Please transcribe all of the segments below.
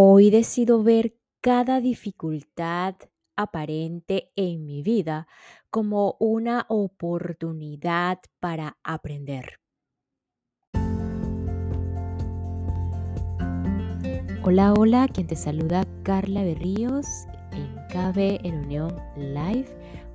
Hoy decido ver cada dificultad aparente en mi vida como una oportunidad para aprender. Hola, hola, quien te saluda Carla Berríos en KB en Unión Live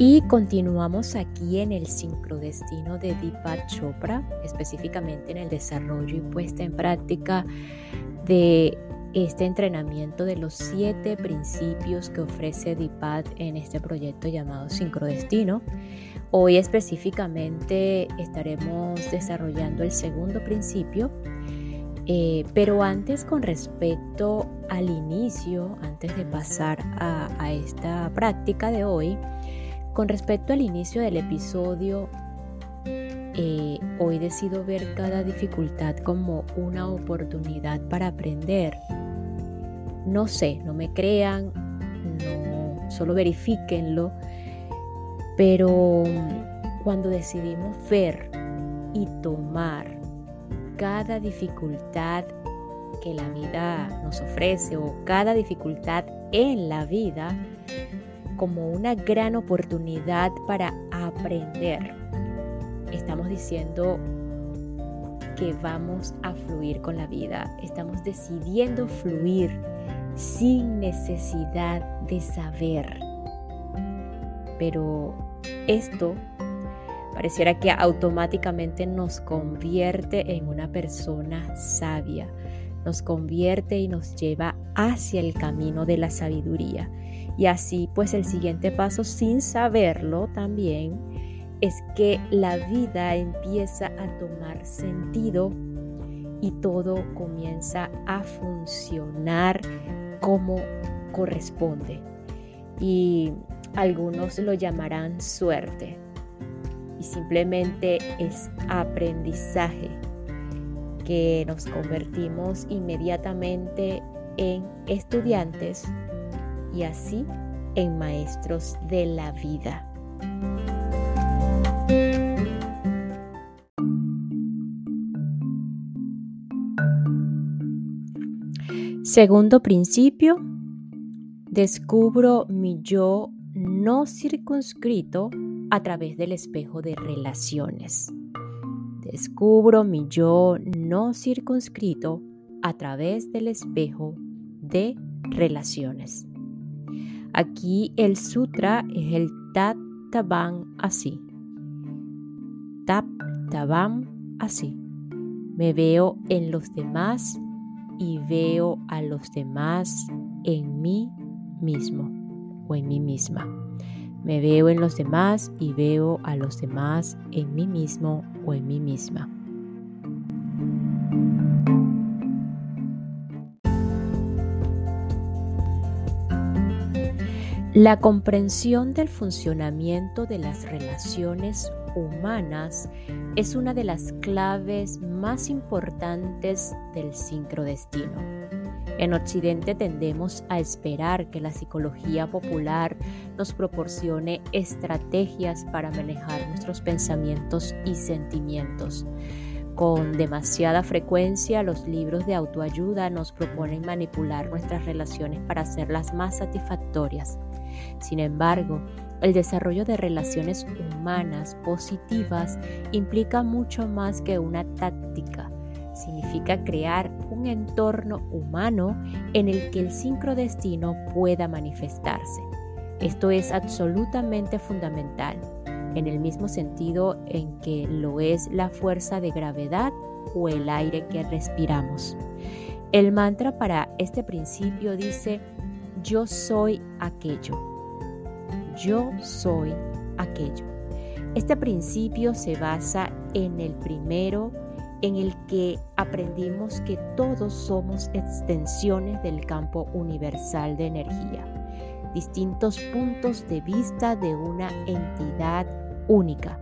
Y continuamos aquí en el sincrodestino de Deepak Chopra, específicamente en el desarrollo y puesta en práctica de este entrenamiento de los siete principios que ofrece Deepak en este proyecto llamado Sincrodestino. Hoy específicamente estaremos desarrollando el segundo principio, eh, pero antes con respecto al inicio, antes de pasar a esta práctica de hoy, con respecto al inicio del episodio, eh, hoy decido ver cada dificultad como una oportunidad para aprender. No sé, no me crean, no, solo verifíquenlo, pero cuando decidimos ver y tomar cada dificultad que la vida nos ofrece o cada dificultad en la vida, como una gran oportunidad para aprender. Estamos diciendo que vamos a fluir con la vida. Estamos decidiendo fluir sin necesidad de saber. Pero esto pareciera que automáticamente nos convierte en una persona sabia, nos convierte y nos lleva hacia el camino de la sabiduría. Y así pues el siguiente paso sin saberlo también es que la vida empieza a tomar sentido y todo comienza a funcionar como corresponde. Y algunos lo llamarán suerte. Y simplemente es aprendizaje que nos convertimos inmediatamente en estudiantes y así en maestros de la vida. Segundo principio, descubro mi yo no circunscrito a través del espejo de relaciones. Descubro mi yo no circunscrito a través del espejo de relaciones. Aquí el sutra es el Tat Tavam así. Tap Tavam así. Me veo en los demás y veo a los demás en mí mismo o en mí misma. Me veo en los demás y veo a los demás en mí mismo o en mí misma. La comprensión del funcionamiento de las relaciones humanas es una de las claves más importantes del sincrodestino. En Occidente tendemos a esperar que la psicología popular nos proporcione estrategias para manejar nuestros pensamientos y sentimientos. Con demasiada frecuencia los libros de autoayuda nos proponen manipular nuestras relaciones para hacerlas más satisfactorias. Sin embargo, el desarrollo de relaciones humanas positivas implica mucho más que una táctica. Significa crear un entorno humano en el que el sincrodestino pueda manifestarse. Esto es absolutamente fundamental, en el mismo sentido en que lo es la fuerza de gravedad o el aire que respiramos. El mantra para este principio dice, yo soy aquello yo soy aquello. Este principio se basa en el primero, en el que aprendimos que todos somos extensiones del campo universal de energía, distintos puntos de vista de una entidad única.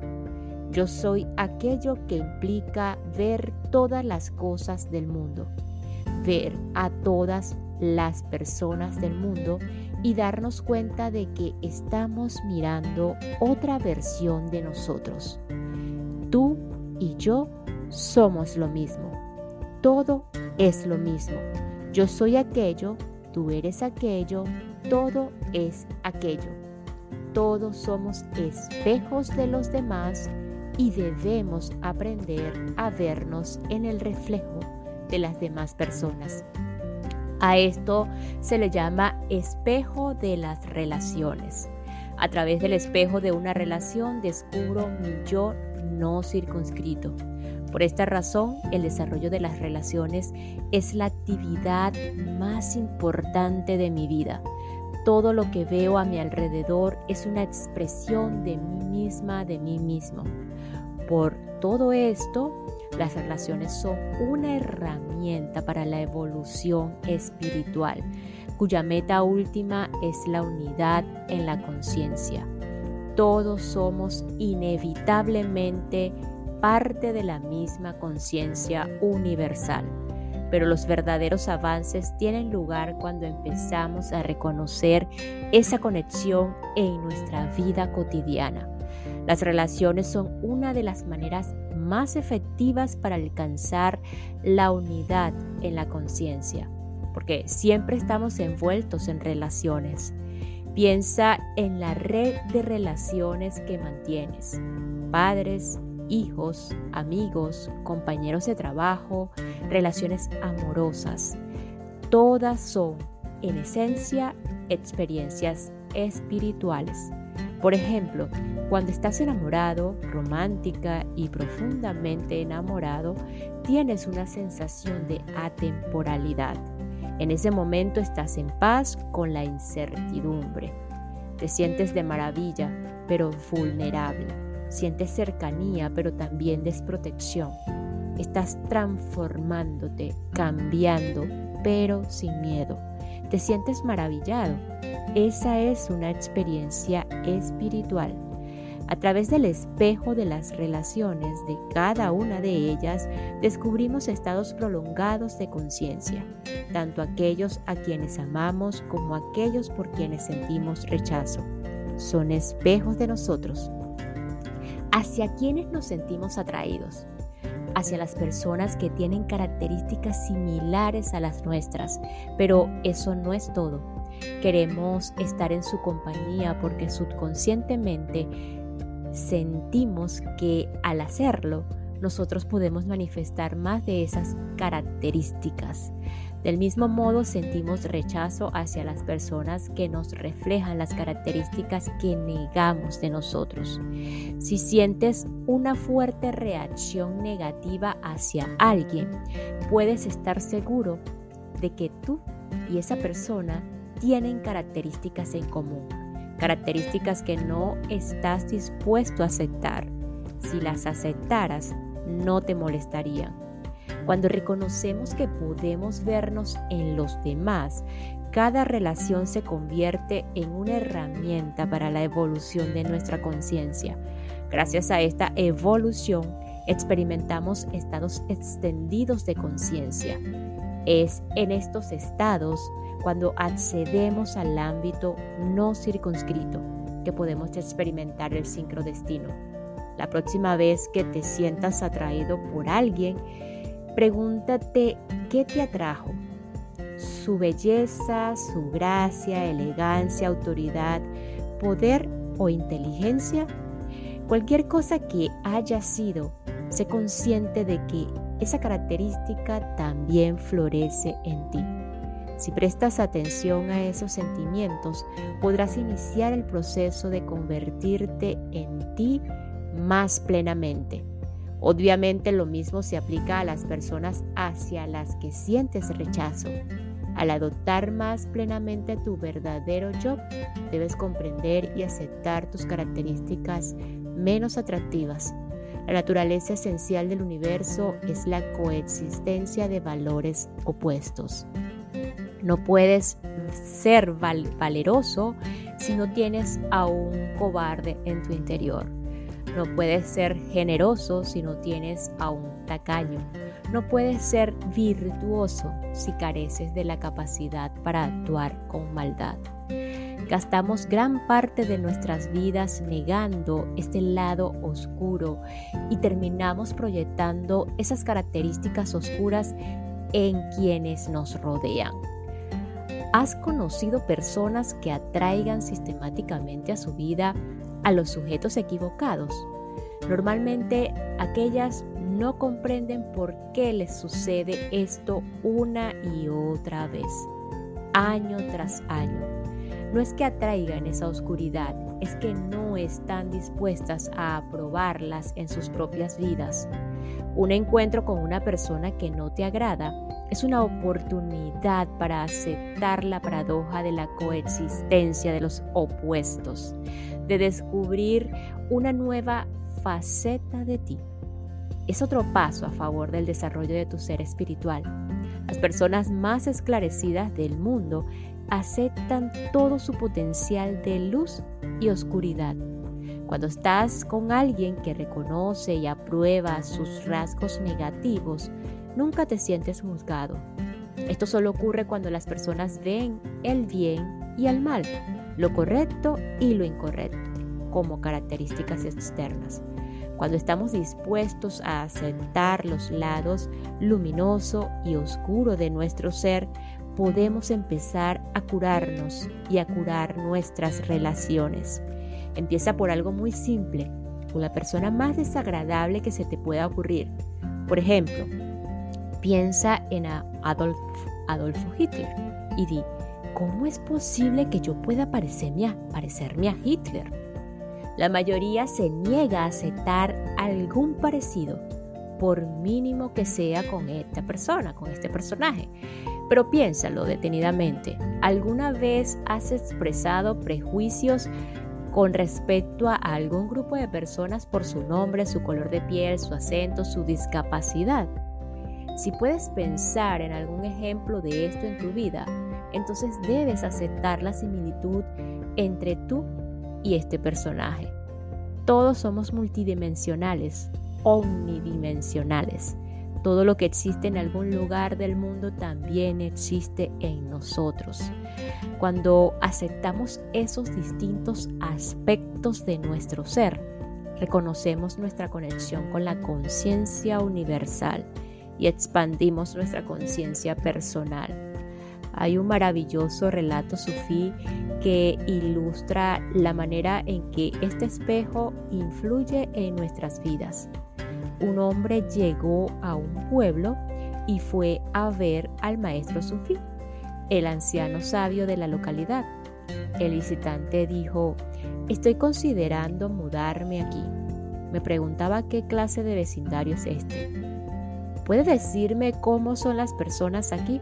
Yo soy aquello que implica ver todas las cosas del mundo, ver a todas las personas del mundo y darnos cuenta de que estamos mirando otra versión de nosotros. Tú y yo somos lo mismo. Todo es lo mismo. Yo soy aquello, tú eres aquello, todo es aquello. Todos somos espejos de los demás y debemos aprender a vernos en el reflejo de las demás personas. A esto se le llama espejo de las relaciones. A través del espejo de una relación descubro mi yo no circunscrito. Por esta razón, el desarrollo de las relaciones es la actividad más importante de mi vida. Todo lo que veo a mi alrededor es una expresión de mí misma, de mí mismo. Por todo esto, las relaciones son una herramienta para la evolución espiritual, cuya meta última es la unidad en la conciencia. Todos somos inevitablemente parte de la misma conciencia universal, pero los verdaderos avances tienen lugar cuando empezamos a reconocer esa conexión en nuestra vida cotidiana. Las relaciones son una de las maneras más efectivas para alcanzar la unidad en la conciencia, porque siempre estamos envueltos en relaciones. Piensa en la red de relaciones que mantienes, padres, hijos, amigos, compañeros de trabajo, relaciones amorosas. Todas son, en esencia, experiencias espirituales. Por ejemplo, cuando estás enamorado, romántica y profundamente enamorado, tienes una sensación de atemporalidad. En ese momento estás en paz con la incertidumbre. Te sientes de maravilla, pero vulnerable. Sientes cercanía, pero también desprotección. Estás transformándote, cambiando, pero sin miedo. Te sientes maravillado. Esa es una experiencia espiritual. A través del espejo de las relaciones de cada una de ellas, descubrimos estados prolongados de conciencia, tanto aquellos a quienes amamos como aquellos por quienes sentimos rechazo. Son espejos de nosotros. ¿Hacia quienes nos sentimos atraídos? hacia las personas que tienen características similares a las nuestras, pero eso no es todo. Queremos estar en su compañía porque subconscientemente sentimos que al hacerlo nosotros podemos manifestar más de esas características. Del mismo modo sentimos rechazo hacia las personas que nos reflejan las características que negamos de nosotros. Si sientes una fuerte reacción negativa hacia alguien, puedes estar seguro de que tú y esa persona tienen características en común, características que no estás dispuesto a aceptar. Si las aceptaras, no te molestarían. Cuando reconocemos que podemos vernos en los demás, cada relación se convierte en una herramienta para la evolución de nuestra conciencia. Gracias a esta evolución, experimentamos estados extendidos de conciencia. Es en estos estados cuando accedemos al ámbito no circunscrito que podemos experimentar el sincrodestino. La próxima vez que te sientas atraído por alguien, pregúntate qué te atrajo. Su belleza, su gracia, elegancia, autoridad, poder o inteligencia. Cualquier cosa que haya sido, sé consciente de que esa característica también florece en ti. Si prestas atención a esos sentimientos, podrás iniciar el proceso de convertirte en ti más plenamente. Obviamente lo mismo se aplica a las personas hacia las que sientes rechazo. Al adoptar más plenamente tu verdadero yo, debes comprender y aceptar tus características menos atractivas. La naturaleza esencial del universo es la coexistencia de valores opuestos. No puedes ser valeroso si no tienes a un cobarde en tu interior. No puedes ser generoso si no tienes a un tacaño. No puedes ser virtuoso si careces de la capacidad para actuar con maldad. Gastamos gran parte de nuestras vidas negando este lado oscuro y terminamos proyectando esas características oscuras en quienes nos rodean. ¿Has conocido personas que atraigan sistemáticamente a su vida a los sujetos equivocados? Normalmente aquellas no comprenden por qué les sucede esto una y otra vez, año tras año. No es que atraigan esa oscuridad, es que no están dispuestas a aprobarlas en sus propias vidas. Un encuentro con una persona que no te agrada es una oportunidad para aceptar la paradoja de la coexistencia de los opuestos, de descubrir una nueva faceta de ti. Es otro paso a favor del desarrollo de tu ser espiritual. Las personas más esclarecidas del mundo aceptan todo su potencial de luz y oscuridad. Cuando estás con alguien que reconoce y aprueba sus rasgos negativos, nunca te sientes juzgado. Esto solo ocurre cuando las personas ven el bien y el mal, lo correcto y lo incorrecto, como características externas. Cuando estamos dispuestos a aceptar los lados luminoso y oscuro de nuestro ser, podemos empezar a curarnos y a curar nuestras relaciones. Empieza por algo muy simple, con la persona más desagradable que se te pueda ocurrir. Por ejemplo, piensa en Adolf, Adolfo Hitler y di, ¿cómo es posible que yo pueda parecerme parecerme a Hitler? La mayoría se niega a aceptar algún parecido, por mínimo que sea con esta persona, con este personaje. Pero piénsalo detenidamente. ¿Alguna vez has expresado prejuicios con respecto a algún grupo de personas por su nombre, su color de piel, su acento, su discapacidad? Si puedes pensar en algún ejemplo de esto en tu vida, entonces debes aceptar la similitud entre tú y este personaje. Todos somos multidimensionales, omnidimensionales. Todo lo que existe en algún lugar del mundo también existe en nosotros. Cuando aceptamos esos distintos aspectos de nuestro ser, reconocemos nuestra conexión con la conciencia universal y expandimos nuestra conciencia personal. Hay un maravilloso relato sufí que ilustra la manera en que este espejo influye en nuestras vidas. Un hombre llegó a un pueblo y fue a ver al maestro sufí, el anciano sabio de la localidad. El visitante dijo, estoy considerando mudarme aquí. Me preguntaba qué clase de vecindario es este. ¿Puede decirme cómo son las personas aquí?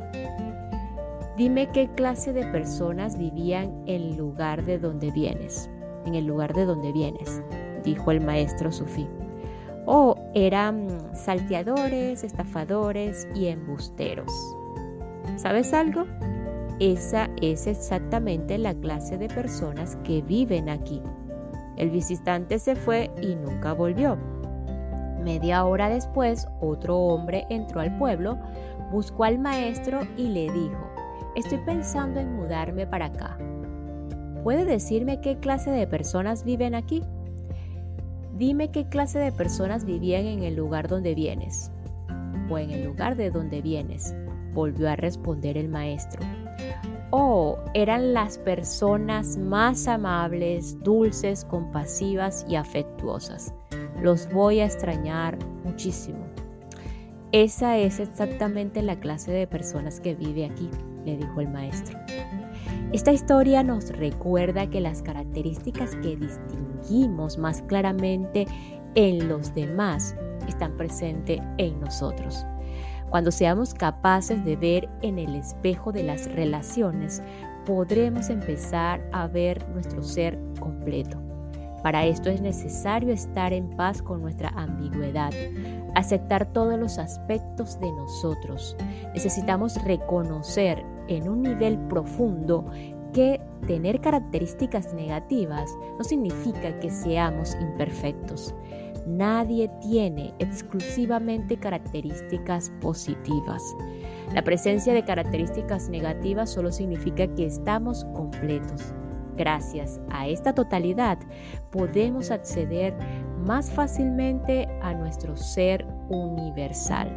Dime qué clase de personas vivían en el lugar de donde vienes, en el lugar de donde vienes, dijo el maestro sufí. Oh, eran salteadores, estafadores y embusteros. ¿Sabes algo? Esa es exactamente la clase de personas que viven aquí. El visitante se fue y nunca volvió. Media hora después, otro hombre entró al pueblo, buscó al maestro y le dijo, Estoy pensando en mudarme para acá. ¿Puede decirme qué clase de personas viven aquí? Dime qué clase de personas vivían en el lugar donde vienes. O en el lugar de donde vienes, volvió a responder el maestro. Oh, eran las personas más amables, dulces, compasivas y afectuosas. Los voy a extrañar muchísimo. Esa es exactamente la clase de personas que vive aquí le dijo el maestro. Esta historia nos recuerda que las características que distinguimos más claramente en los demás están presentes en nosotros. Cuando seamos capaces de ver en el espejo de las relaciones, podremos empezar a ver nuestro ser completo. Para esto es necesario estar en paz con nuestra ambigüedad, aceptar todos los aspectos de nosotros. Necesitamos reconocer en un nivel profundo que tener características negativas no significa que seamos imperfectos. Nadie tiene exclusivamente características positivas. La presencia de características negativas solo significa que estamos completos. Gracias a esta totalidad podemos acceder más fácilmente a nuestro ser universal,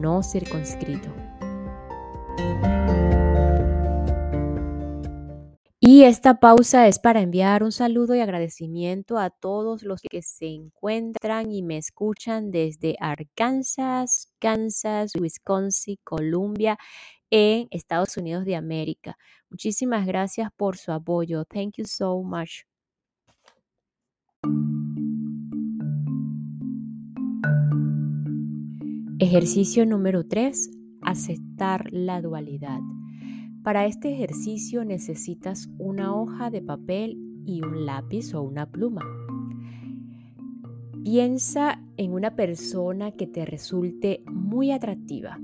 no circunscrito. Y esta pausa es para enviar un saludo y agradecimiento a todos los que se encuentran y me escuchan desde Arkansas, Kansas, Wisconsin, Columbia, en Estados Unidos de América. Muchísimas gracias por su apoyo. Thank you so much. Ejercicio número 3. Aceptar la dualidad. Para este ejercicio necesitas una hoja de papel y un lápiz o una pluma. Piensa en una persona que te resulte muy atractiva.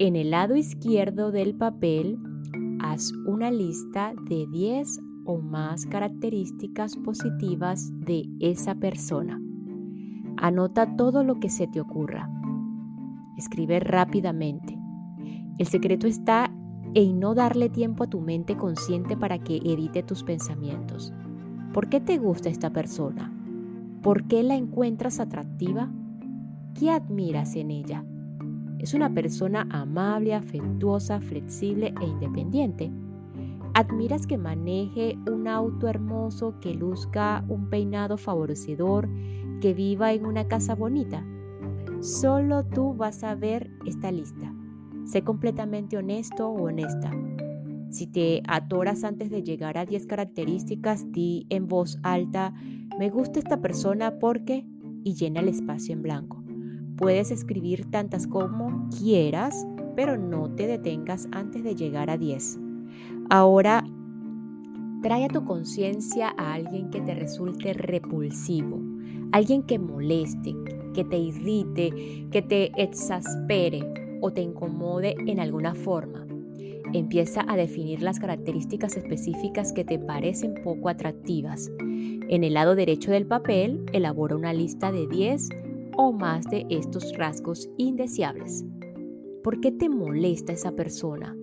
En el lado izquierdo del papel, haz una lista de 10 o más características positivas de esa persona. Anota todo lo que se te ocurra. Escribe rápidamente. El secreto está en no darle tiempo a tu mente consciente para que edite tus pensamientos. ¿Por qué te gusta esta persona? ¿Por qué la encuentras atractiva? ¿Qué admiras en ella? ¿Es una persona amable, afectuosa, flexible e independiente? ¿Admiras que maneje un auto hermoso, que luzca un peinado favorecedor, que viva en una casa bonita? Solo tú vas a ver esta lista. Sé completamente honesto o honesta. Si te atoras antes de llegar a 10 características, di en voz alta, me gusta esta persona porque y llena el espacio en blanco. Puedes escribir tantas como quieras, pero no te detengas antes de llegar a 10. Ahora, trae a tu conciencia a alguien que te resulte repulsivo, alguien que moleste, que te irrite, que te exaspere, o te incomode en alguna forma. Empieza a definir las características específicas que te parecen poco atractivas. En el lado derecho del papel, elabora una lista de 10 o más de estos rasgos indeseables. ¿Por qué te molesta esa persona?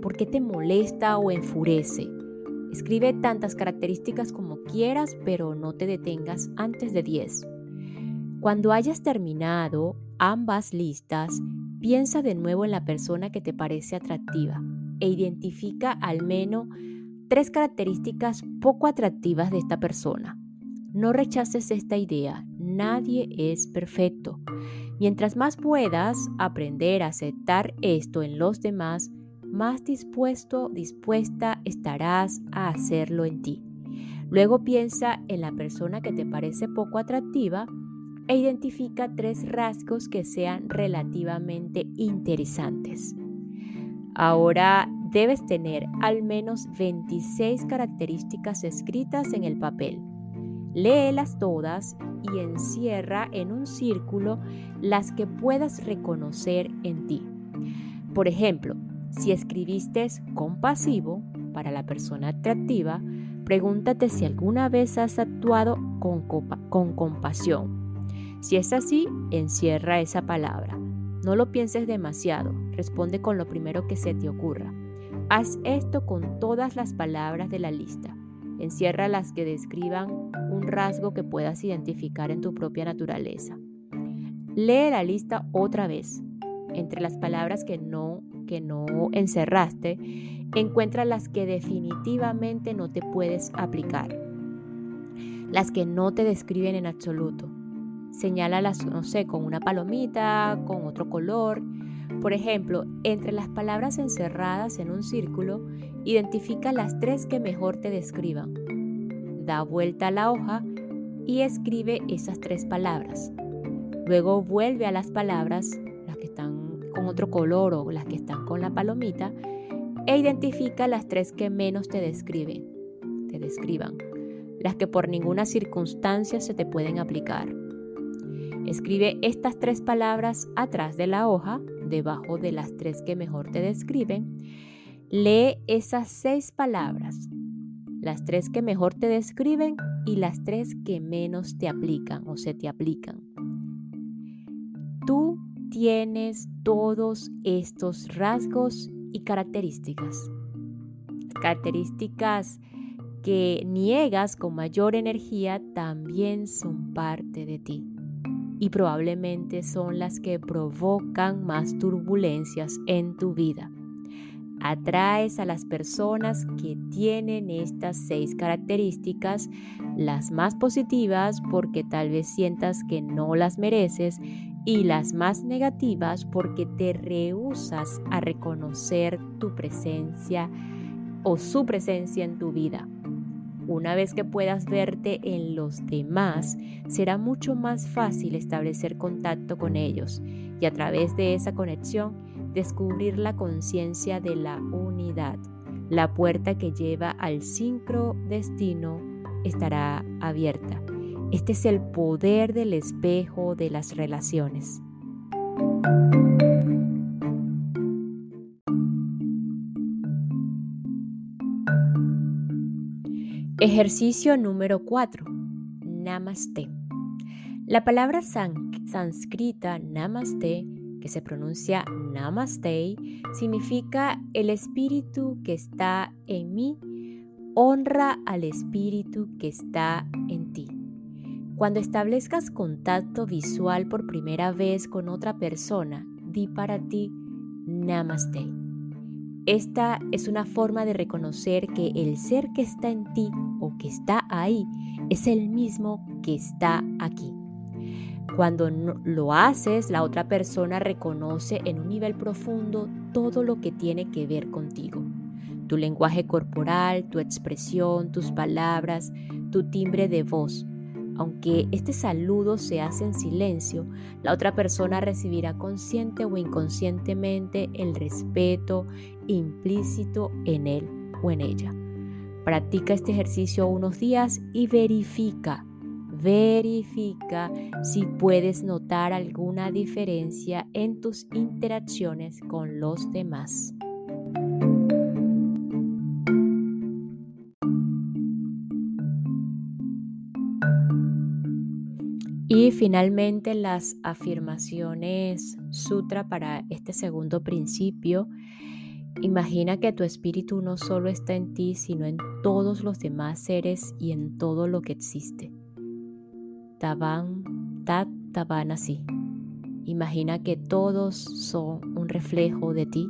¿Por qué te molesta o enfurece? Escribe tantas características como quieras, pero no te detengas antes de 10. Cuando hayas terminado ambas listas, Piensa de nuevo en la persona que te parece atractiva e identifica al menos tres características poco atractivas de esta persona. No rechaces esta idea, nadie es perfecto. Mientras más puedas aprender a aceptar esto en los demás, más dispuesto, dispuesta estarás a hacerlo en ti. Luego piensa en la persona que te parece poco atractiva e identifica tres rasgos que sean relativamente interesantes. Ahora debes tener al menos 26 características escritas en el papel. Léelas todas y encierra en un círculo las que puedas reconocer en ti. Por ejemplo, si escribiste compasivo para la persona atractiva, pregúntate si alguna vez has actuado con, con compasión si es así, encierra esa palabra. No lo pienses demasiado, responde con lo primero que se te ocurra. Haz esto con todas las palabras de la lista. Encierra las que describan un rasgo que puedas identificar en tu propia naturaleza. Lee la lista otra vez. Entre las palabras que no, que no encerraste, encuentra las que definitivamente no te puedes aplicar. Las que no te describen en absoluto Señálalas, no sé, con una palomita, con otro color. Por ejemplo, entre las palabras encerradas en un círculo, identifica las tres que mejor te describan. Da vuelta a la hoja y escribe esas tres palabras. Luego vuelve a las palabras, las que están con otro color o las que están con la palomita, e identifica las tres que menos te describen, te describan, las que por ninguna circunstancia se te pueden aplicar. Escribe estas tres palabras atrás de la hoja, debajo de las tres que mejor te describen, Lee esas seis palabras, las tres que mejor te describen y las tres que menos te aplican o se te aplican. Tú tienes todos estos rasgos y características. Características que niegas con mayor energía también son parte de ti y probablemente son las que provocan más turbulencias en tu vida. Atraes a las personas que tienen estas seis características, las más positivas porque tal vez sientas que no las mereces y las más negativas porque te rehusas a reconocer tu presencia o su presencia en tu vida. Una vez que puedas verte en los demás, será mucho más fácil establecer contacto con ellos y a través de esa conexión descubrir la conciencia de la unidad. La puerta que lleva al sincro destino estará abierta. Este es el poder del espejo de las relaciones. Ejercicio número 4. Namaste. La palabra sánscrita Namaste, que se pronuncia Namaste, significa el espíritu que está en mí, honra al espíritu que está en ti. Cuando establezcas contacto visual por primera vez con otra persona, di para ti Namaste. Esta es una forma de reconocer que el ser que está en ti o que está ahí es el mismo que está aquí. Cuando lo haces, la otra persona reconoce en un nivel profundo todo lo que tiene que ver contigo. Tu lenguaje corporal, tu expresión, tus palabras, tu timbre de voz, aunque este saludo se hace en silencio, la otra persona recibirá consciente o inconscientemente el respeto implícito en él o en ella. Practica este ejercicio unos días y verifica, verifica si puedes notar alguna diferencia en tus interacciones con los demás. Y finalmente las afirmaciones sutra para este segundo principio. Imagina que tu espíritu no solo está en ti, sino en todos los demás seres y en todo lo que existe. Taban, tat, taban así. Imagina que todos son un reflejo de ti.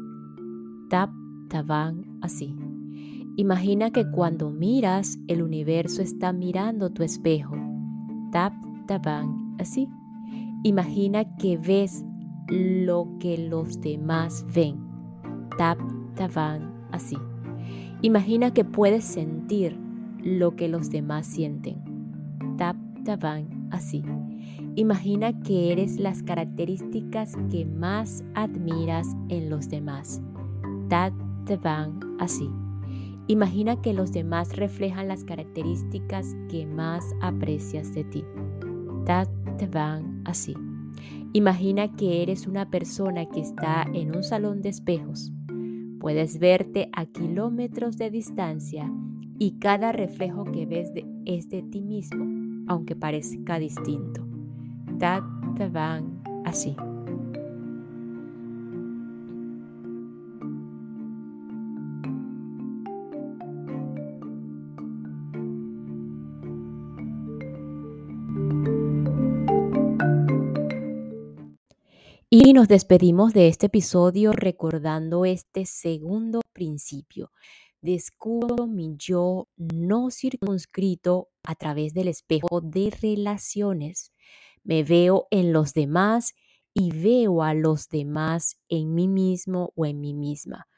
Tap, taban así. Imagina que cuando miras, el universo está mirando tu espejo. Tap, taban así. Imagina que ves lo que los demás ven. Tap taban así. Imagina que puedes sentir lo que los demás sienten. Tap taban así. Imagina que eres las características que más admiras en los demás. Tap taban así. Imagina que los demás reflejan las características que más aprecias de ti te van así. Imagina que eres una persona que está en un salón de espejos. Puedes verte a kilómetros de distancia y cada reflejo que ves es de ti mismo, aunque parezca distinto. te van así. Y nos despedimos de este episodio recordando este segundo principio. Descubro mi yo no circunscrito a través del espejo de relaciones. Me veo en los demás y veo a los demás en mí mismo o en mí misma.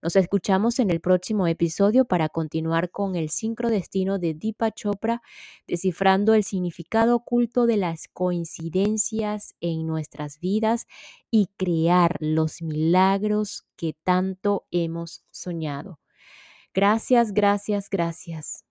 Nos escuchamos en el próximo episodio para continuar con el sincrodestino de Deepa Chopra, descifrando el significado oculto de las coincidencias en nuestras vidas y crear los milagros que tanto hemos soñado. Gracias, gracias, gracias.